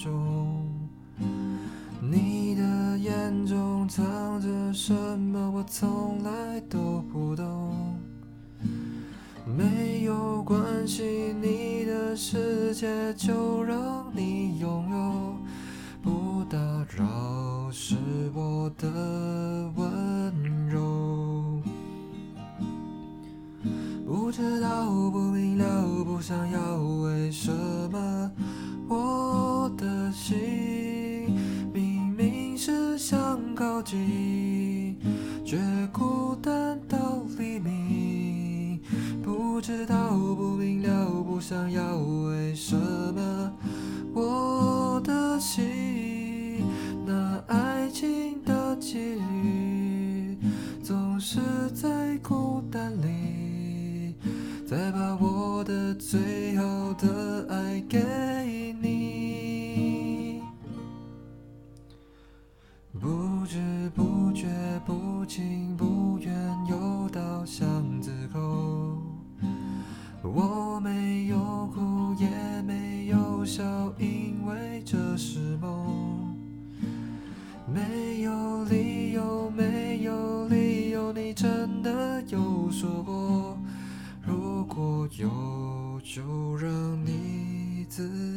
中。你的眼中藏着什么？我从来都不懂。没有关系，你的世界就让你拥有，不打扰是我的温柔。不知道，不明了，不想要，为什么靠近，却孤单到黎明。不知道，不明了，不想要，为什么我的心那爱情的几率总是在孤单里。再把我的最好的也没有笑，因为这是梦。没有理由，没有理由，你真的有说过。如果有，就让你自